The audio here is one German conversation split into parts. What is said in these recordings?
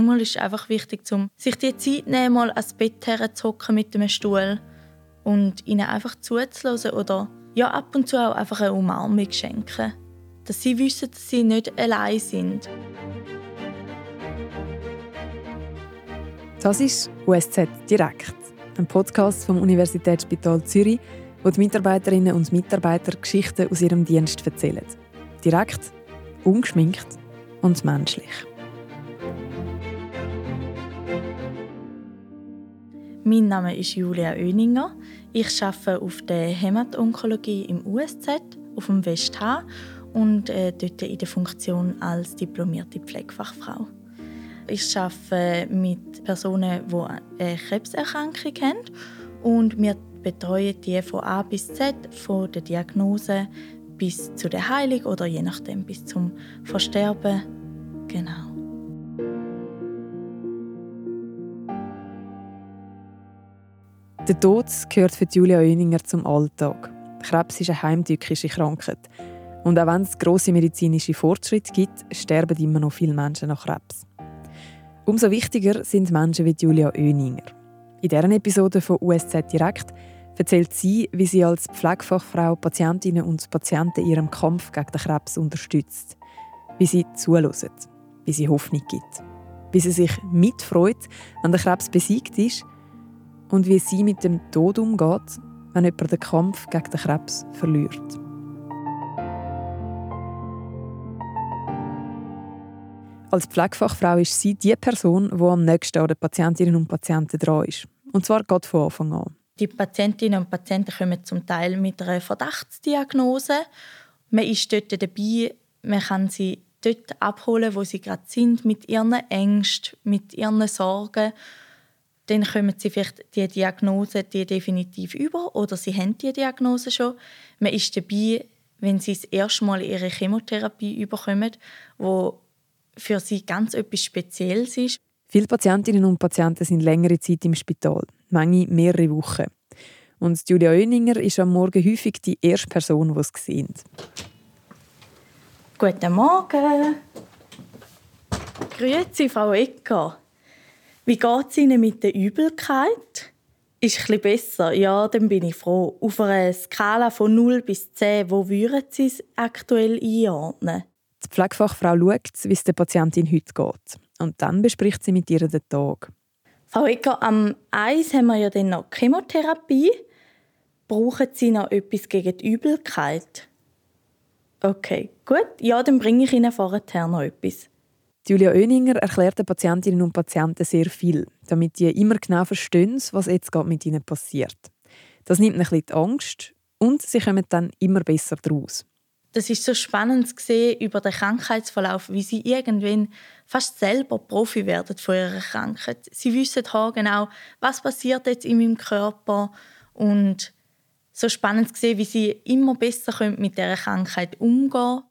Manchmal ist es einfach wichtig, um sich die Zeit nehmen, mal ans Bett herzuhocken mit dem Stuhl und ihnen einfach zuzulassen oder ja, ab und zu auch einfach eine Umarmung schenken. Dass sie wissen, dass sie nicht allein sind. Das ist USZ Direkt, ein Podcast vom Universitätsspital Zürich, wo die Mitarbeiterinnen und Mitarbeiter Geschichten aus ihrem Dienst erzählen. Direkt, ungeschminkt und menschlich. Mein Name ist Julia Oeninger. Ich arbeite auf der Hämatonkologie im USZ, auf dem WestH und äh, dort in der Funktion als diplomierte Pflegefachfrau. Ich arbeite mit Personen, die eine Krebserkrankung haben und wir betreuen die von A bis Z, von der Diagnose bis zu der Heilung oder je nachdem bis zum Versterben. Genau. Der Tod gehört für Julia Oeninger zum Alltag. Krebs ist eine heimtückische Krankheit. Und auch wenn es grosse medizinische Fortschritte gibt, sterben immer noch viele Menschen nach Krebs. Umso wichtiger sind Menschen wie Julia Oeninger. In dieser Episode von USZ Direkt erzählt sie, wie sie als Pflegefachfrau Patientinnen und Patienten ihrem Kampf gegen den Krebs unterstützt. Wie sie zulässt, wie sie Hoffnung gibt. Wie sie sich mitfreut, wenn der Krebs besiegt ist und wie sie mit dem Tod umgeht, wenn jemand den Kampf gegen den Krebs verliert. Als Pflegefachfrau ist sie die Person, die am nächsten an den Patientinnen und Patienten dran ist. Und zwar gerade von Anfang an. Die Patientinnen und Patienten kommen zum Teil mit einer Verdachtsdiagnose. Man ist dort dabei, man kann sie dort abholen, wo sie gerade sind, mit ihren Ängsten, mit ihren Sorgen dann kommen sie vielleicht die Diagnose die definitiv über oder sie haben die Diagnose schon. Man ist dabei, wenn sie das erste Mal ihre Chemotherapie überkommen, wo für sie ganz etwas Spezielles ist. Viele Patientinnen und Patienten sind längere Zeit im Spital, manche mehrere Wochen. Und Julia Oeninger ist am Morgen häufig die erste Person, die es sehen. Guten Morgen. Grüezi, Frau Ecker. Wie geht es Ihnen mit der Übelkeit? Ist es besser? Ja, dann bin ich froh. Auf einer Skala von 0 bis 10, wo würden Sie es aktuell einordnen? Die Pflegefachfrau schaut, wie es der Patientin heute geht. Und dann bespricht sie mit ihr den Tag. Frau Ecker, am Eis haben wir ja dann noch Chemotherapie. Brauchen Sie noch etwas gegen die Übelkeit? Okay, gut. Ja, dann bringe ich Ihnen vorher noch etwas. Julia Oeninger erklärt den Patientinnen und Patienten sehr viel, damit die immer genau verstehen, was jetzt gerade mit ihnen passiert. Das nimmt ein bisschen die Angst und sie kommen dann immer besser daraus. Das ist so spannend zu sehen über den Krankheitsverlauf, wie sie irgendwann fast selber Profi werden von ihrer Krankheit. Sie wissen genau, was passiert jetzt in meinem Körper und so spannend zu sehen, wie sie immer besser mit dieser Krankheit umgehen können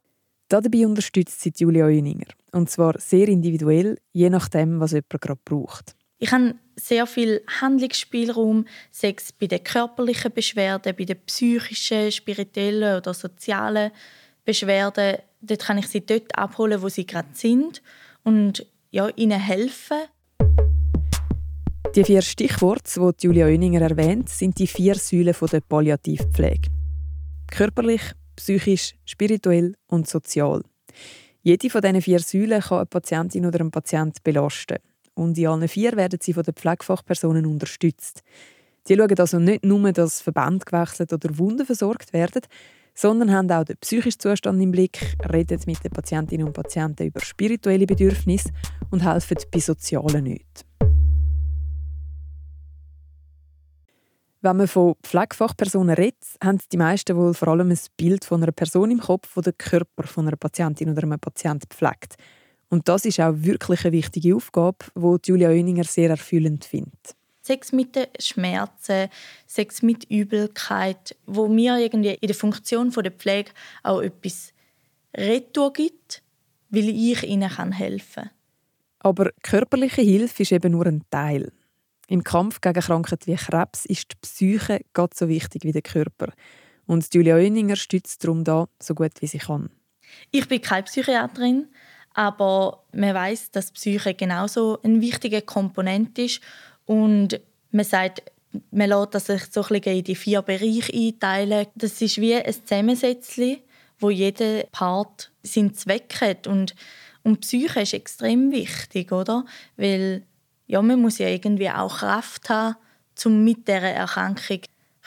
Dabei unterstützt sie Julia Oeninger. Und zwar sehr individuell, je nachdem, was jemand gerade braucht. Ich habe sehr viel Handlungsspielraum, sei es bei den körperlichen Beschwerden, bei den psychischen, spirituellen oder sozialen Beschwerden. Dort kann ich sie dort abholen, wo sie gerade sind und ja, ihnen helfen. Die vier Stichworte, die Julia Oeninger erwähnt, sind die vier Säulen der Palliativpflege. Körperlich, psychisch, spirituell und sozial. Jede von diesen vier Säulen kann eine Patientin oder einen Patient belasten. Und in allen vier werden sie von den Pflegefachpersonen unterstützt. Sie schauen also nicht nur, dass Verbände gewechselt oder Wunden versorgt werden, sondern haben auch den psychischen Zustand im Blick, reden mit den Patientinnen und Patienten über spirituelle Bedürfnisse und helfen bei sozialen Nöten. Wenn man von Pflegefachpersonen redet, haben die meisten wohl vor allem ein Bild von einer Person im Kopf, die den Körper von einer Patientin oder einem Patienten pflegt. Und das ist auch wirklich eine wichtige Aufgabe, die Julia Oeninger sehr erfüllend findet. Sex mit den Schmerzen, Sex mit Übelkeit, wo mir irgendwie in der Funktion der Pflege auch etwas Retour gibt, weil ich ihnen helfen kann. Aber körperliche Hilfe ist eben nur ein Teil. Im Kampf gegen Krankheiten wie Krebs ist die Psyche ganz so wichtig wie der Körper. Und Julia Oeninger stützt darum da so gut wie sie kann. Ich bin keine Psychiaterin, Aber man weiß, dass Psyche genauso ein wichtiger Komponent ist und man sagt, man lässt das sich so ein in die vier Bereiche einteilen. Das ist wie ein Zusammensetzchen, wo jeder Part seinen Zweck hat und und Psyche ist extrem wichtig, oder? Weil ja, man muss ja irgendwie auch Kraft haben, um mit dieser Erkrankung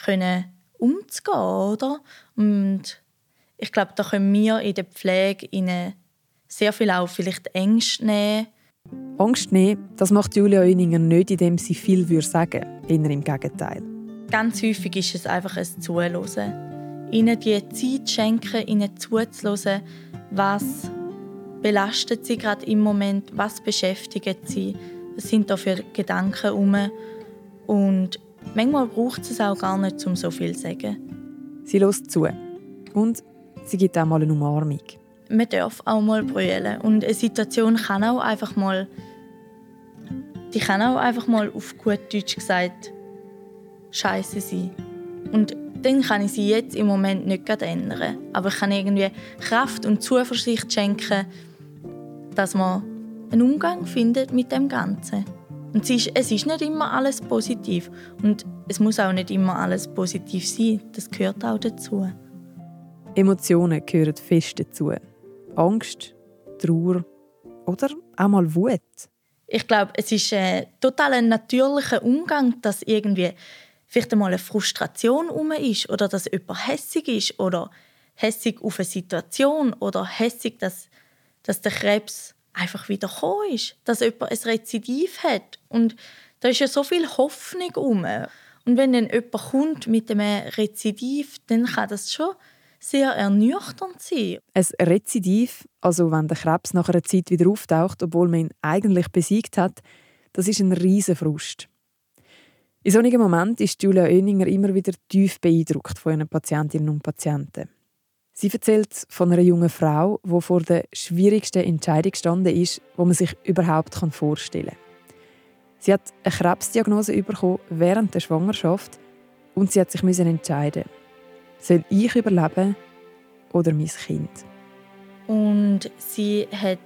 können umzugehen, oder? Und ich glaube, da können wir in der Pflege ihnen sehr viel auch vielleicht Ängste nehmen. Angst nehmen, das macht Julia Oeninger nicht, indem sie viel würde sagen eher im Gegenteil. Ganz häufig ist es einfach ein Zuhören. Ihnen die Zeit schenken, ihnen zuzuhören, was belastet sie gerade im Moment, was beschäftigt sie, was sind da für Gedanken herum. Und manchmal braucht es auch gar nicht, um so viel zu sagen. Sie lässt zu und sie gibt auch mal eine Umarmung. Man darf auch mal brüllen und eine Situation kann auch einfach mal die kann auch einfach mal auf gut Deutsch gesagt scheiße sein. Und dann kann ich sie jetzt im Moment nicht ändern. Aber ich kann irgendwie Kraft und Zuversicht schenken, dass man einen Umgang findet mit dem Ganzen. Und es ist, es ist nicht immer alles positiv. Und es muss auch nicht immer alles positiv sein. Das gehört auch dazu. Emotionen gehören fest dazu. Angst, Trauer oder auch mal Wut. Ich glaube, es ist ein total ein natürlicher Umgang, dass irgendwie vielleicht einmal eine Frustration um ist oder dass jemand hässig ist oder hässig auf eine Situation oder hässig, dass dass der Krebs einfach wieder ist, dass jemand ein Rezidiv hat. Und da ist ja so viel Hoffnung um. Und wenn dann jemand kommt mit einem Rezidiv, dann kann das schon sehr ernüchternd sein. Ein Rezidiv, also wenn der Krebs nach einer Zeit wieder auftaucht, obwohl man ihn eigentlich besiegt hat, das ist ein riesen Frust. In solchen Momenten ist Julia Oeninger immer wieder tief beeindruckt von ihren Patientinnen und Patienten. Sie erzählt von einer jungen Frau, die vor der schwierigsten Entscheidung gestanden ist, die man sich überhaupt vorstellen kann. Sie hat eine Krebsdiagnose bekommen während der Schwangerschaft und sie hat sich entscheiden soll ich überleben oder mein Kind. Und sie hat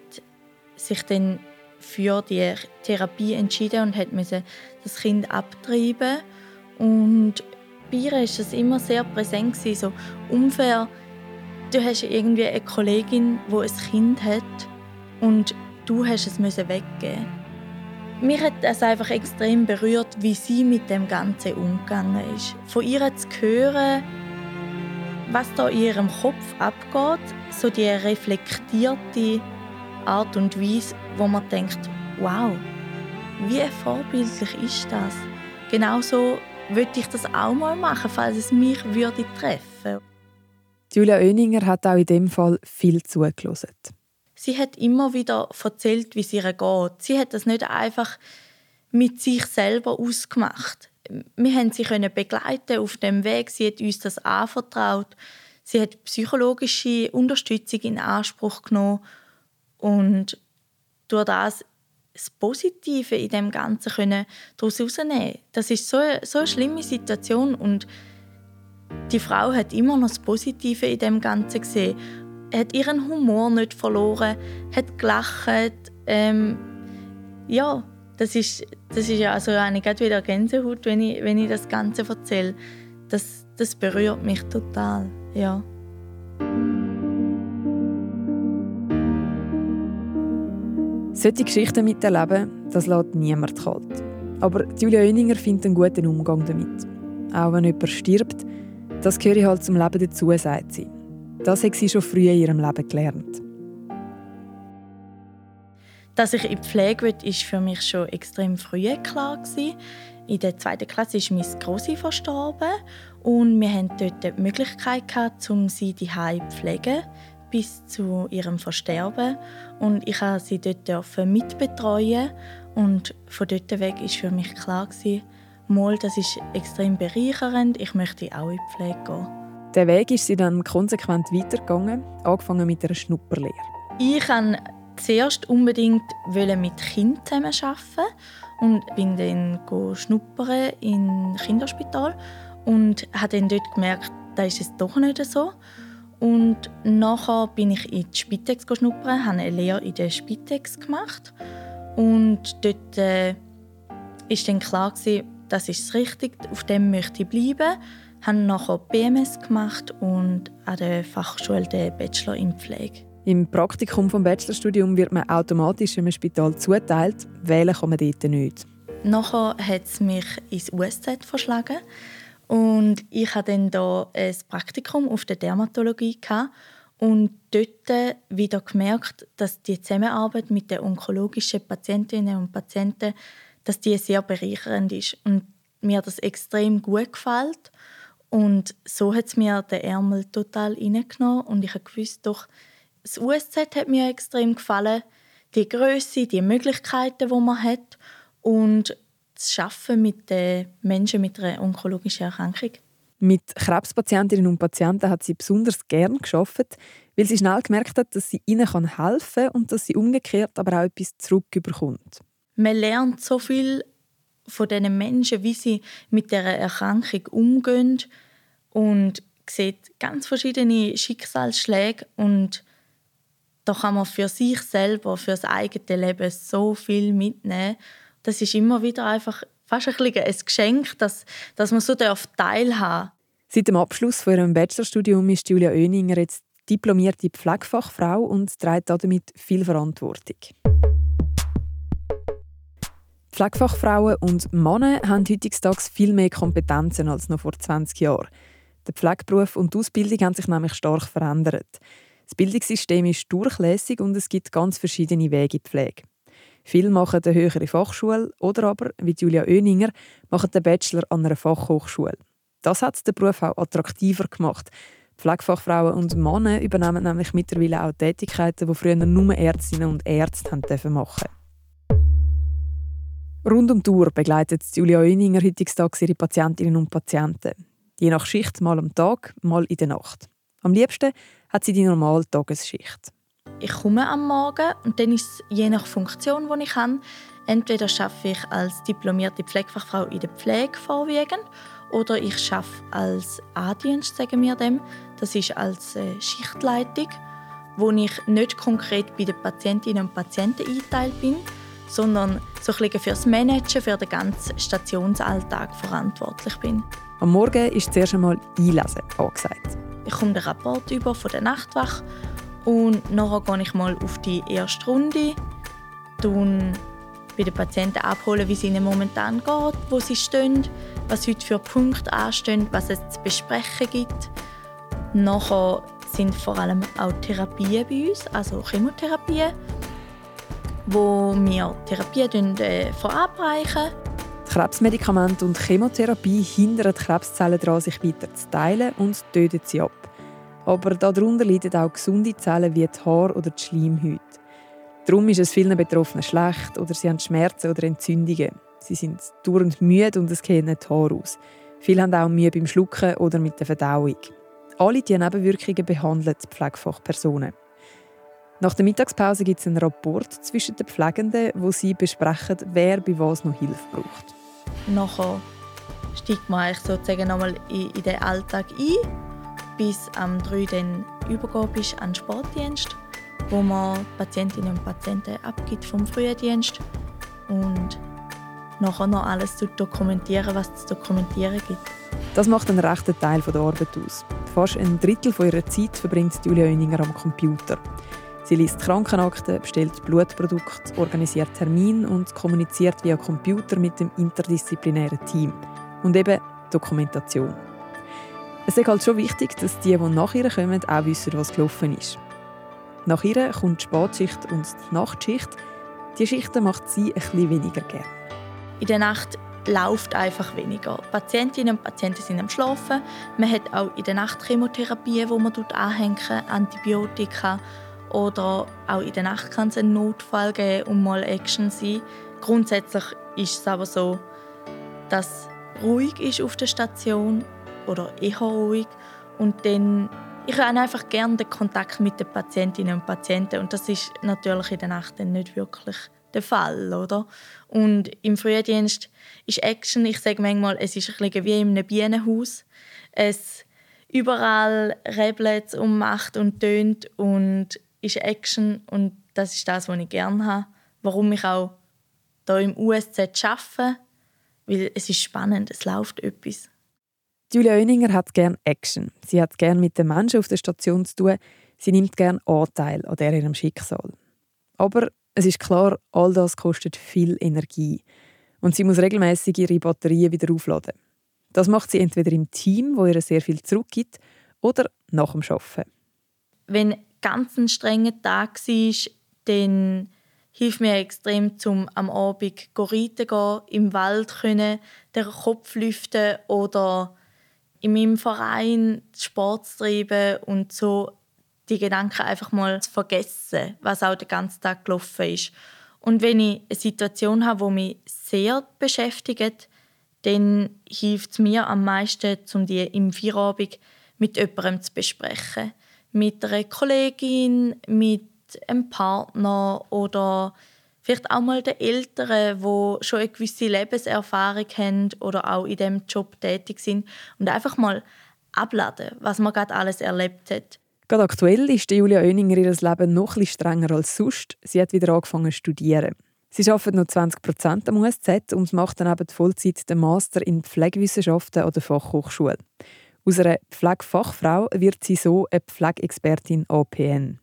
sich dann für die Therapie entschieden und hat das Kind abtreiben und bei ihr war es immer sehr präsent so ungefähr Du hast irgendwie eine Kollegin, die ein Kind hat und du hast es weggeben. Mich hat es einfach extrem berührt, wie sie mit dem Ganzen umgegangen ist. Von ihr zu hören, was da in ihrem Kopf abgeht, so die reflektierte Art und Weise, wo man denkt, wow, wie vorbildlich ist das? Genauso würde ich das auch mal machen, falls es mich würde treffen. Julia Oeninger hat auch in dem Fall viel zugelassen. Sie hat immer wieder erzählt, wie es ihr geht. Sie hat das nicht einfach mit sich selber ausgemacht. Wir haben sie begleiten auf dem Weg. Sie hat uns das anvertraut. Sie hat psychologische Unterstützung in Anspruch genommen und durch das das Positive in dem Ganzen können daraus. Das ist so eine, so eine schlimme Situation und die Frau hat immer noch das Positive in dem Ganzen gesehen. Hat ihren Humor nicht verloren, hat gelacht. Ähm, ja, das ist, das ist also eine wieder Gänsehaut, wenn ich, wenn ich das Ganze erzähle. Das, das berührt mich total, ja. Solche Geschichten miterleben, das lässt niemand kalt. Aber Julia Oeninger findet einen guten Umgang damit. Auch wenn jemand stirbt, das gehöre halt zum Leben dazu, sagt sie. Das hat sie schon früh in ihrem Leben gelernt. Dass ich in die Pflege will, war für mich schon extrem früh klar. In der zweiten Klasse ist meine Grossi verstorben und wir hatten dort die Möglichkeit, gehabt, um sie die zu pflegen bis zu ihrem Versterben. Und ich durfte sie dort mitbetreuen und von dort weg war für mich klar, mal, das ist extrem bereichernd, ich möchte auch in die Pflege gehen. Der Weg ist sie dann konsequent weitergegangen, angefangen mit einer Schnupperlehre. Ich wollte zuerst unbedingt mit Kindern zusammenarbeiten und bin dann schnuppern im Kinderspital und habe dann dort gemerkt, da ist es doch nicht so. Und nachher bin ich in die Spitex schnuppern, habe eine Lehre in der Spitex gemacht. Und dort äh, ist dann klar gewesen, das ist richtig, auf dem möchte ich bleiben. Ich habe nachher BMS gemacht und an der Fachschule den Bachelor in Pflege. Im Praktikum vom Bachelorstudium wird man automatisch im Spital zuteilt. Wählen kann man dort nicht. Nachher hat es mich ins USZ verschlagen. Und ich hatte dann da ein Praktikum auf der Dermatologie und dort wieder gemerkt, dass die Zusammenarbeit mit den onkologischen Patientinnen und Patienten, dass die sehr bereichernd ist und mir das extrem gut gefällt. Und so hat es mir den Ärmel total reingenommen und ich wusste doch, das USZ hat mir extrem gefallen, die Größe, die Möglichkeiten, die man hat und das Arbeiten mit den Menschen mit einer onkologischen Erkrankung. Mit Krebspatientinnen und Patienten hat sie besonders gern geschafft, weil sie schnell gemerkt hat, dass sie ihnen helfen kann und dass sie umgekehrt aber auch etwas zurückbekommt. Man lernt so viel von diesen Menschen, wie sie mit der Erkrankung umgehen und sieht ganz verschiedene Schicksalsschläge und da kann man für sich selber, für das eigene Leben so viel mitnehmen das ist immer wieder einfach fast ein, ein Geschenk, dass, dass man so teilhaben darf. Seit dem Abschluss von ihrem Bachelorstudium ist Julia Oeninger jetzt diplomierte Pflegefachfrau und trägt damit viel Verantwortung. Pflegefachfrauen und Männer haben heutzutage viel mehr Kompetenzen als noch vor 20 Jahren. Der Pflegeberuf und die Ausbildung haben sich nämlich stark verändert. Das Bildungssystem ist durchlässig und es gibt ganz verschiedene Wege in die Pflege. Viele machen eine höhere Fachschule oder aber, wie Julia Oeninger, machen den Bachelor an einer Fachhochschule. Das hat den Beruf auch attraktiver gemacht. Pflegefachfrauen und Männer übernehmen nämlich mittlerweile auch Tätigkeiten, die früher nur Ärztinnen und Ärzte machen Rund um die Uhr begleitet Julia Oeninger heutzutage ihre Patientinnen und Patienten. Je nach Schicht mal am Tag, mal in der Nacht. Am liebsten hat sie die normale Tagesschicht ich komme am Morgen und dann ist es je nach Funktion, die ich habe. Entweder arbeite ich als diplomierte Pflegefachfrau in der Pflege vorwiegend oder ich arbeite als A-Dienst, sagen wir dem. Das ist als äh, Schichtleitung, wo ich nicht konkret bei den Patientinnen und Patienten eingeteilt bin, sondern so ein bisschen für das Managen, für den ganzen Stationsalltag verantwortlich bin. Am Morgen ist zuerst einmal Einlesen angesagt. Ich komme den Rapport über von der Nachtwache und nachher gehe ich mal auf die erste Runde, dann bei den Patienten abholen, wie es ihnen momentan geht, wo sie stehen, was heute für Punkte anstehen, was es zu besprechen gibt. Nachher sind vor allem auch Therapien bei uns, also Chemotherapien, wo wir Therapien äh, verabreichen. Krebsmedikamente und Chemotherapie hindern die Krebszellen daran, sich weiter zu teilen und töten sie ab. Aber darunter leiden auch gesunde Zellen wie die Haar- oder die Schleimhäute. Darum ist es vielen Betroffenen schlecht oder sie haben Schmerzen oder Entzündungen. Sie sind dauernd müde und es gehen die Haare aus. Viele haben auch Mühe beim Schlucken oder mit der Verdauung. Alle diese Nebenwirkungen behandeln die Pflegefachpersonen. Nach der Mittagspause gibt es einen Rapport zwischen den Pflegenden, wo sie besprechen, wer bei was noch Hilfe braucht. Nachher steigt man sozusagen nochmal in den Alltag ein bis am 3 dann übergehen bist an den Sportdienst, wo man Patientinnen und Patienten abgibt vom Frühdienst und nachher noch alles zu dokumentieren, was es zu dokumentieren gibt. Das macht einen rechten Teil der Arbeit aus. Fast ein Drittel ihrer Zeit verbringt Julia Oeninger am Computer. Sie liest Krankenakten, bestellt Blutprodukte, organisiert Termine und kommuniziert via Computer mit dem interdisziplinären Team. Und eben Dokumentation. Es ist halt schon wichtig, dass die, die nach ihr kommen, auch wissen, was gelaufen ist. Nach ihr kommt die Spatschicht und die Nachtschicht. Die Schichten macht sie bisschen weniger gern. In der Nacht läuft einfach weniger. Patientinnen und Patienten sind am Schlafen. Man hat auch in der Nacht Chemotherapie, wo man anhängen Antibiotika oder auch in der Nacht kann es einen Notfall geben und mal Action sein. Grundsätzlich ist es aber so, dass ruhig ist auf der Station oder eher ruhig. Und dann, ich habe einfach gerne den Kontakt mit den Patientinnen und Patienten und das ist natürlich in der Nacht dann nicht wirklich der Fall, oder? Und im Frühdienst ist Action, ich sage manchmal, es ist ein bisschen wie in einem Bienenhaus. Es überall rebelt und macht und tönt und ist Action und das ist das, was ich gerne habe. Warum ich auch hier im USZ arbeite, weil es ist spannend, es läuft etwas. Julia Oeninger hat gerne Action. Sie hat gerne mit den Menschen auf der Station zu tun. Sie nimmt gerne Anteil an ihrem Schicksal. Aber es ist klar, all das kostet viel Energie. Und sie muss regelmäßig ihre Batterien wieder aufladen. Das macht sie entweder im Team, wo ihr sehr viel zurückgibt, oder nach dem Arbeiten. Wenn ganz ein strenger Tag war, dann hilft mir extrem, zum am Abend reiten gehen, im Wald können, den Kopf lüften oder in meinem Verein Sport zu treiben und so die Gedanken einfach mal zu vergessen, was auch den ganzen Tag gelaufen ist. Und wenn ich eine Situation habe, die mich sehr beschäftigt, dann hilft es mir am meisten, um die im Feierabend mit jemandem zu besprechen. Mit einer Kollegin, mit einem Partner oder vielleicht auch mal den Eltern, die schon eine gewisse Lebenserfahrung haben oder auch in diesem Job tätig sind und einfach mal abladen, was man gerade alles erlebt hat. Gerade aktuell ist Julia Oeninger ihr Leben noch etwas strenger als sonst. Sie hat wieder angefangen zu studieren. Sie arbeitet noch 20 Prozent am USZ und macht dann eben Vollzeit den Master in Pflegewissenschaften an der Fachhochschule. Aus einer Pflegefachfrau wird sie so eine Pflegexpertin APN.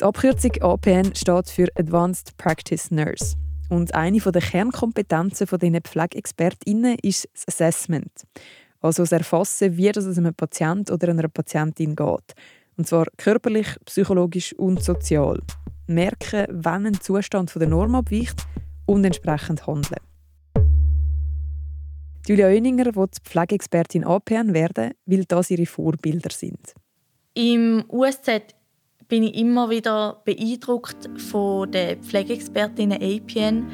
Die Abkürzung APN steht für Advanced Practice Nurse. Und eine der Kernkompetenzen dieser Pflegeexpertinnen ist das Assessment. Also das Erfassen, wie es einem Patient oder einer Patientin geht. Und zwar körperlich, psychologisch und sozial. Merken, wenn ein Zustand von der Norm abweicht und entsprechend handeln. Julia Oeninger will Pflegeexpertin APN werden, weil das ihre Vorbilder sind. Im USZ bin ich immer wieder beeindruckt von den Pflegeexpertinnen APN,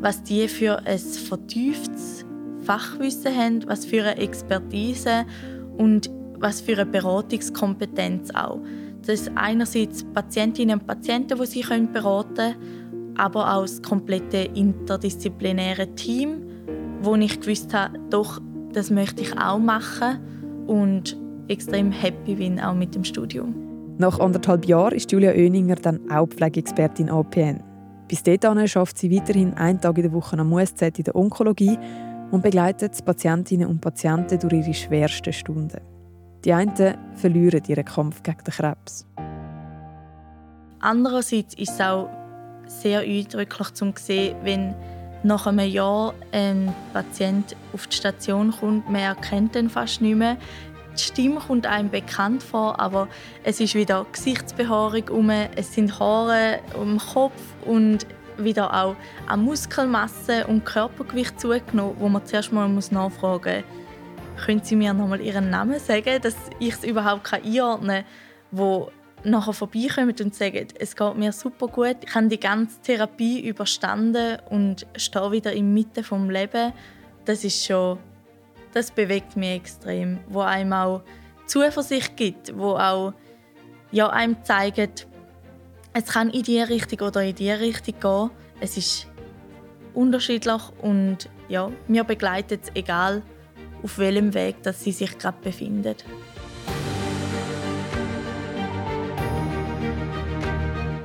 was die für ein vertieftes Fachwissen haben, was für eine Expertise und was für eine Beratungskompetenz auch. Das ist einerseits Patientinnen und Patienten, die sie beraten können, aber auch das komplette interdisziplinäre Team, wo ich gewusst habe, doch, das möchte ich auch machen und extrem happy bin auch mit dem Studium. Nach anderthalb Jahren ist Julia Oeninger dann auch Pflegeexpertin APN. Bis dahin schafft sie weiterhin einen Tag in der Woche am USZ in der Onkologie und begleitet Patientinnen und Patienten durch ihre schwersten Stunden. Die einen verlieren ihren Kampf gegen den Krebs. Andererseits ist es auch sehr eindrücklich zu sehen, wenn nach einem Jahr ein Patient auf die Station kommt, man erkennt ihn fast nicht mehr, die Stimme kommt einem bekannt vor, aber es ist wieder Gesichtsbehaarung um, es sind Haare den Kopf und wieder auch an Muskelmasse und Körpergewicht zugenommen, wo man zuerst mal nachfragen muss, können Sie mir noch mal Ihren Namen sagen, dass ich es überhaupt einordnen kann, wo nachher vorbeikommen und sagen, es geht mir super gut, ich habe die ganze Therapie überstanden und stehe wieder in der Mitte des Lebens. Das ist schon das bewegt mich extrem, wo einem auch Zuversicht gibt, wo auch ja, einem zeigt, es kann in die Richtung oder in die Richtung gehen. Es ist unterschiedlich und ja, mir begleitet es, egal auf welchem Weg dass sie sich gerade befindet.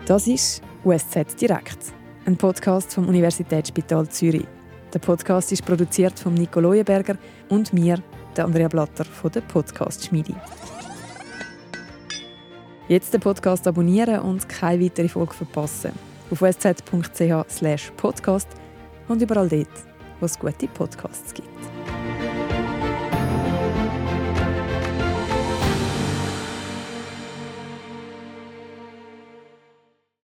Das ist USZ Direkt, ein Podcast vom Universitätsspital Zürich. Der Podcast ist produziert von Nico Leuenberger und mir, der Andrea Blatter von der Podcast Schmiede. Jetzt den Podcast abonnieren und keine weitere Folge verpassen. Auf sz.ch/podcast und überall dort, wo es gute Podcasts gibt.